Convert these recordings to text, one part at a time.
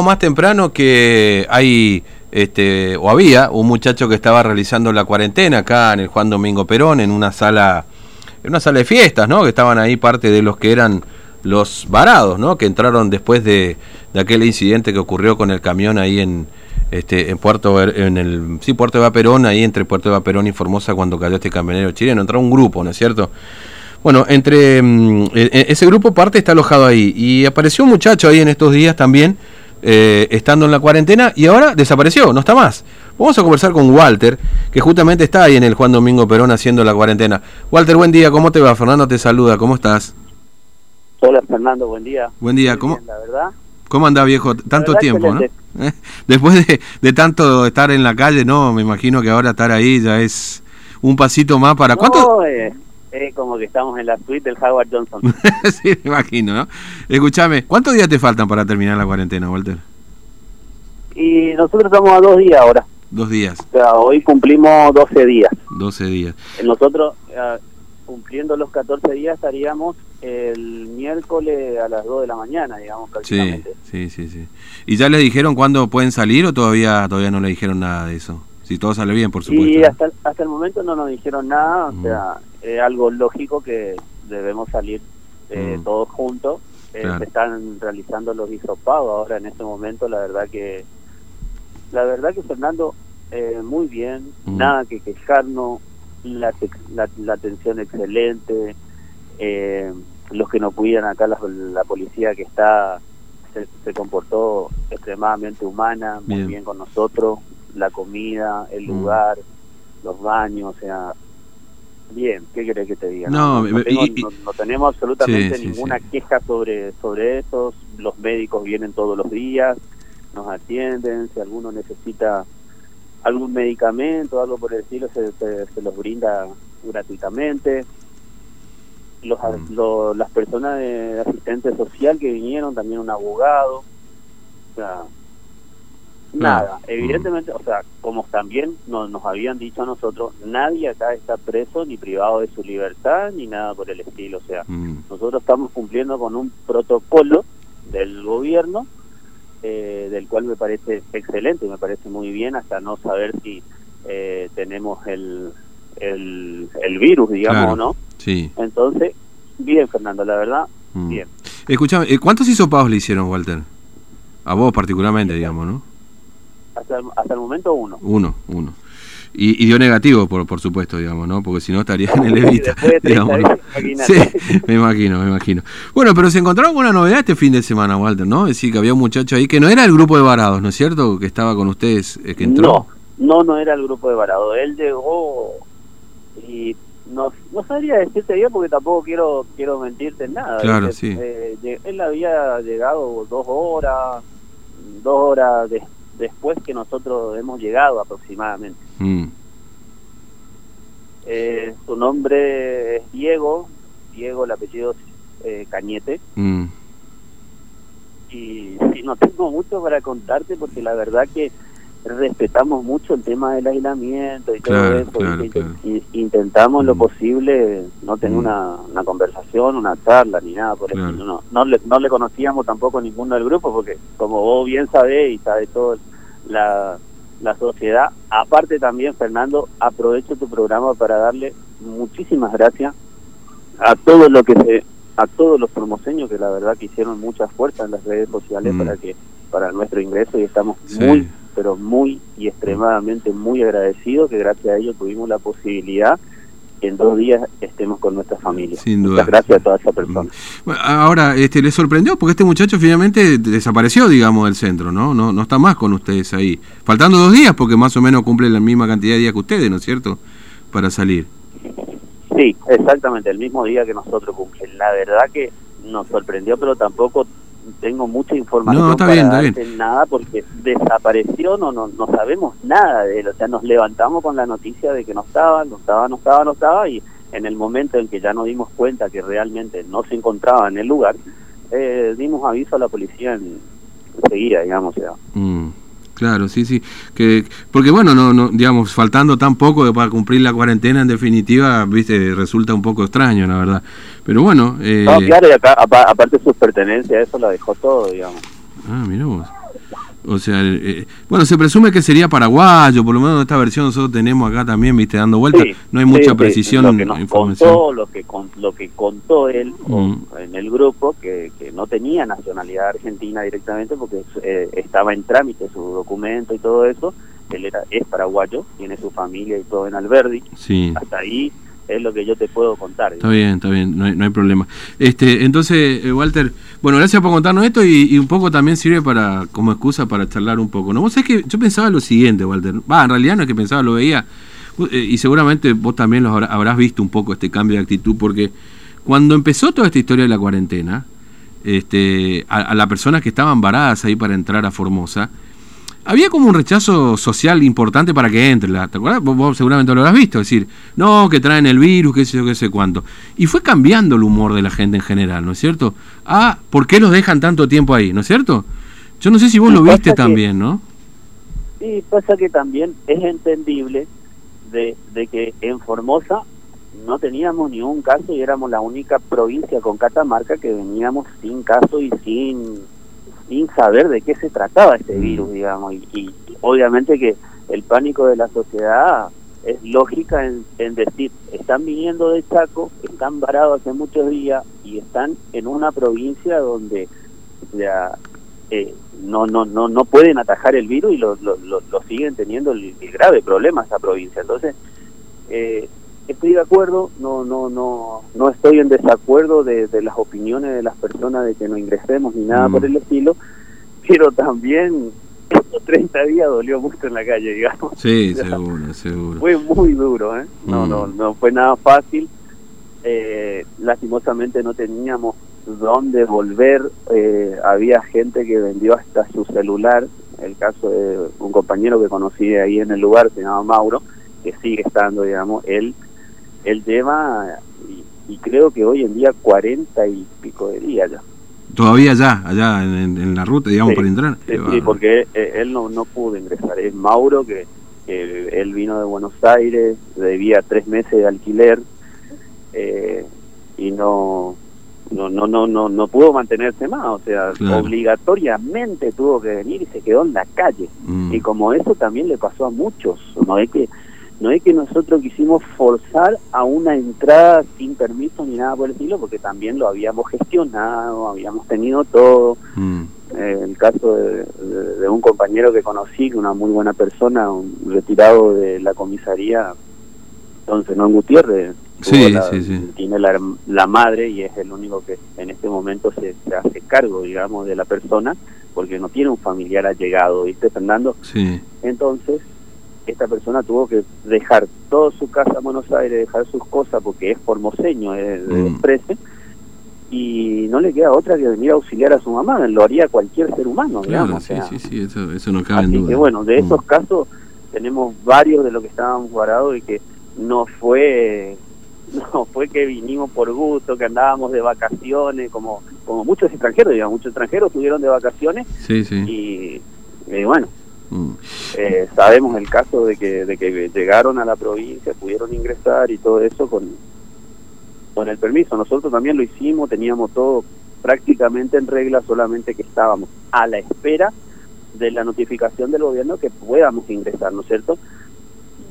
más temprano que hay este o había un muchacho que estaba realizando la cuarentena acá en el Juan Domingo Perón en una sala en una sala de fiestas, ¿no? Que estaban ahí parte de los que eran los varados, ¿no? Que entraron después de, aquel incidente que ocurrió con el camión ahí en este en Puerto en el sí Puerto de Perón, ahí entre Puerto de Perón y Formosa cuando cayó este camionero chileno, entró un grupo, ¿no es cierto? Bueno, entre mm, e- e- ese grupo parte está alojado ahí y apareció un muchacho ahí en estos días también eh, estando en la cuarentena y ahora desapareció, no está más. Vamos a conversar con Walter, que justamente está ahí en el Juan Domingo Perón haciendo la cuarentena. Walter, buen día, ¿cómo te va? Fernando te saluda, ¿cómo estás? Hola Fernando, buen día. Buen día, ¿cómo, bien, la verdad. ¿cómo anda viejo? Tanto tiempo, ¿no? ¿Eh? Después de, de tanto estar en la calle, no, me imagino que ahora estar ahí ya es un pasito más para... ¿Cuánto? No, eh, es como que estamos en la suite del Howard Johnson. sí, me imagino, ¿no? Escúchame, ¿cuántos días te faltan para terminar la cuarentena, Walter? y nosotros estamos a dos días ahora. Dos días, O sea, hoy cumplimos 12 días. 12 días. Nosotros, eh, cumpliendo los 14 días, estaríamos el miércoles a las 2 de la mañana, digamos, Sí, prácticamente. sí, sí, sí. ¿Y ya les dijeron cuándo pueden salir o todavía todavía no le dijeron nada de eso? Si todo sale bien, por supuesto. Y ¿no? hasta, hasta el momento no nos dijeron nada, o Mm. sea, es algo lógico que debemos salir eh, Mm. todos juntos. Eh, Claro. Se están realizando los hisopados ahora en este momento, la verdad que, la verdad que Fernando, eh, muy bien, Mm. nada que quejarnos, la, la, la atención excelente, eh, los que nos cuidan acá, la, la policía que está, se, se comportó extremadamente humana, muy Bien. bien con nosotros, la comida, el Mm. lugar, los baños, o sea, bien, ¿qué querés que te diga? No, no, tengo- y- no- no tenemos absolutamente Sí, ninguna sí. queja sobre, sobre eso, los médicos vienen todos los días, nos atienden, si alguno necesita algún medicamento, algo por el estilo, se, se, se los brinda gratuitamente. Los, Mm. lo- las personas de asistente social que vinieron, también un abogado, o sea, nada, Mm. evidentemente, o sea, como también nos, nos habían dicho a nosotros, nadie acá está preso ni privado de su libertad ni nada por el estilo, o sea, Mm, nosotros estamos cumpliendo con un protocolo del gobierno eh, del cual me parece excelente, me parece muy bien hasta no saber si eh, tenemos el, el, el virus, digamos, Claro. o no. sí. Entonces, bien, Fernando, la verdad, mm. bien. Escuchame, eh, ¿cuántos hisopados le hicieron, Walter? A vos particularmente, digamos, ¿no? Hasta el, hasta el momento uno. Uno, uno. Y, y dio negativo, por, por supuesto, digamos, ¿no? Porque si no estaría en el Evita. Después de 30 digamos, ¿no? días, Sí, imagínate. me imagino, me imagino. Bueno, pero se encontraron alguna novedad este fin de semana, Walter, ¿no? Es decir, que había un muchacho ahí que no era el grupo de varados, ¿no es cierto? Que estaba con ustedes, eh, que entró. No, no, no era el grupo de Varado. Él llegó y no, no sabría decirte bien porque tampoco quiero quiero mentirte en nada. Claro, sí. eh, él había llegado dos horas, dos horas de- después que nosotros hemos llegado aproximadamente. Mm, Eh, su nombre es Diego, Diego, el apellido es eh, Cañete. mm, y, y no tengo mucho para contarte porque la verdad que respetamos mucho el tema del aislamiento y Claro, todo eso claro, y- claro. y- intentamos lo Mm. posible no tener Mm. una, una conversación una charla ni nada por el estilo no, no le, no le conocíamos tampoco a ninguno del grupo porque como vos bien sabés y sabe todo la, la sociedad aparte también Fernando aprovecho tu programa para darle muchísimas gracias a todo lo que se a todos los formoseños que la verdad que hicieron mucha fuerza en las redes sociales Mm. para que para nuestro ingreso y estamos Sí. muy pero muy y extremadamente muy agradecidos que gracias a ellos tuvimos la posibilidad que en dos días estemos con nuestra familia. Sin duda. Muchas gracias a toda esa persona. Bueno, ahora, este, ¿le sorprendió? Porque este muchacho finalmente desapareció, digamos, del centro, ¿no? ¿no? No está más con ustedes ahí. Faltando dos días, porque más o menos cumple la misma cantidad de días que ustedes, ¿no es cierto? Para salir. Sí, exactamente, el mismo día que nosotros cumplimos. La verdad que nos sorprendió, pero tampoco tengo mucha información No, está para bien, está darte nada porque desapareció, no, no no sabemos nada de él. O sea, nos levantamos con la noticia de que no estaba, no estaba, no estaba, no estaba y en el momento en que ya nos dimos cuenta que realmente no se encontraba en el lugar, eh, dimos aviso a la policía en, enseguida, digamos. O sea, Mm, claro, sí, sí. Que, porque bueno, no, no, digamos, faltando tan poco para cumplir la cuarentena, en definitiva, viste, resulta un poco extraño, la verdad. Pero bueno. Eh, no, claro, y acá, apa- aparte sus pertenencias, eso lo dejó todo, digamos. Ah, mirá vos. O sea, eh, bueno, se presume que sería paraguayo, por lo menos esta versión nosotros tenemos acá también, viste, dando vueltas. no hay mucha precisión lo que nos Contó, lo, que lo que contó él mm. en el grupo, que, que, no tenía nacionalidad argentina directamente porque eh, estaba en trámite su documento y todo eso. Él era, es paraguayo, tiene su familia y todo en Alberdi. Sí. Hasta ahí es lo que yo te puedo contar. Está bien, está bien, no hay, no hay problema. Este, entonces, eh, Walter, bueno, gracias por contarnos esto y, un poco también sirve para como excusa para charlar un poco. ¿no? Vos sabés que yo pensaba lo siguiente, Walter. Va, en realidad no es que pensaba, lo veía. Eh, y seguramente vos también lo habrás visto un poco este cambio de actitud, porque cuando empezó toda esta historia de la cuarentena, este, a, a las personas que estaban varadas ahí para entrar a Formosa, había como un rechazo social importante para que entre, ¿te acuerdas? Vos, seguramente lo habrás visto, es decir, no, que traen el virus, qué sé yo, qué sé cuánto. Y fue cambiando el humor de la gente en general, ¿no es cierto? Ah, ¿por qué los dejan tanto tiempo ahí, ¿no es cierto? Yo no sé si vos lo viste también, ¿no? Sí, pasa que también es entendible de, de que en Formosa no teníamos ni un caso y éramos la única provincia con Catamarca que veníamos sin caso y sin sin saber de qué se trataba este mm. virus, digamos, y, obviamente que el pánico de la sociedad es lógica en, decir, están viniendo de Chaco, están varados hace muchos días y están en una provincia donde ya, eh, no, no, no, no pueden atajar el virus y lo, lo, lo, siguen teniendo el, grave problema esa provincia. Entonces, eh, estoy de acuerdo, no, no, no, no estoy en desacuerdo de, las opiniones de las personas de que no ingresemos ni nada por mm. el estilo, pero también estos 30 días dolió mucho en la calle, digamos. Sí, seguro, seguro. Fue muy duro, ¿eh? No, no, mm. no fue nada fácil. Eh, lastimosamente no teníamos dónde volver. Eh, había gente que vendió hasta su celular. El caso de un compañero que conocí ahí en el lugar, se llama Mauro, que sigue estando, digamos, él él lleva, y, creo que hoy en día, cuarenta y pico de días ya. Todavía ya, allá en, la ruta, digamos, para entrar. Sí, porque él, no, no pudo ingresar. Es Mauro, que, él vino de Buenos Aires, debía tres meses de alquiler eh, y no, no, no, no, no, no pudo mantenerse más. O sea, obligatoriamente tuvo que venir y se quedó en la calle. Mm. Y como eso también le pasó a muchos. No es que no es que nosotros quisimos forzar a una entrada sin permiso ni nada por el estilo, porque también lo habíamos gestionado, habíamos tenido todo. Mm. Eh, el caso de, un compañero que conocí, una muy buena persona, un retirado de la comisaría, entonces no en Gutiérrez, sí, tiene la, madre y es el único que en este momento se, se, hace cargo, digamos, de la persona, porque no tiene un familiar allegado, ¿viste, Fernando? Sí. Entonces, esta persona tuvo que dejar toda su casa en Buenos Aires, dejar sus cosas porque es formoseño, es de mm. y no le queda otra que venir a auxiliar a su mamá, lo haría cualquier ser humano, digamos. Sí, sí, sí, eso, eso no cabe en duda. que bueno, de esos mm. casos tenemos varios de los que estábamos guardados y que no fue no fue que vinimos por gusto, que andábamos de vacaciones, como como muchos extranjeros, digamos, muchos extranjeros estuvieron de vacaciones sí, sí. y bueno, Eh, sabemos el caso de que, de que llegaron a la provincia, pudieron ingresar y todo eso con, con el permiso. Nosotros también lo hicimos, teníamos todo prácticamente en regla, solamente que estábamos a la espera de la notificación del gobierno que podamos ingresar, ¿no es cierto?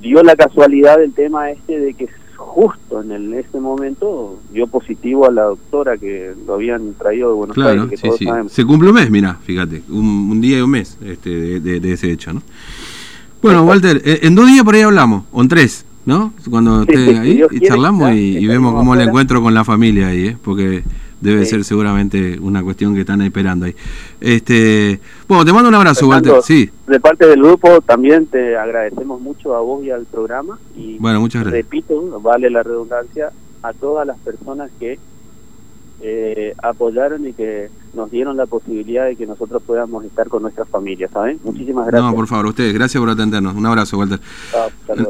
Dio la casualidad del tema este de que justo en el, este momento dio positivo a la doctora que lo habían traído de Buenos Aires. Que sí, Se cumple un mes, mira, fíjate, un, día y un mes este, de, ese hecho, ¿no? Bueno, Walter, eh, en dos días por ahí hablamos, o en tres, ¿no? Cuando esté ahí y charlamos y, vemos cómo le encuentro con la familia ahí, ¿eh? Porque debe ser seguramente una cuestión que están esperando ahí. Este, bueno, te mando un abrazo, Walter. Sí. De parte del grupo también te agradecemos mucho a vos y al programa y bueno, muchas gracias. repito, vale la redundancia a todas las personas que eh, apoyaron y que nos dieron la posibilidad de que nosotros podamos estar con nuestras familias, ¿saben? Muchísimas gracias. No, por favor, ustedes, gracias por atendernos. Un abrazo, Walter.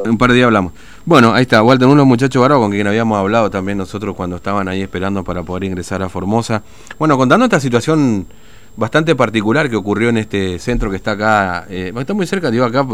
un par de días hablamos. Bueno, ahí está, Walter, unos muchachos bárbaros con quien habíamos hablado también nosotros cuando estaban ahí esperando para poder ingresar a Formosa. Bueno, contando esta situación bastante particular que ocurrió en este centro que está acá, eh, está muy cerca, digo acá,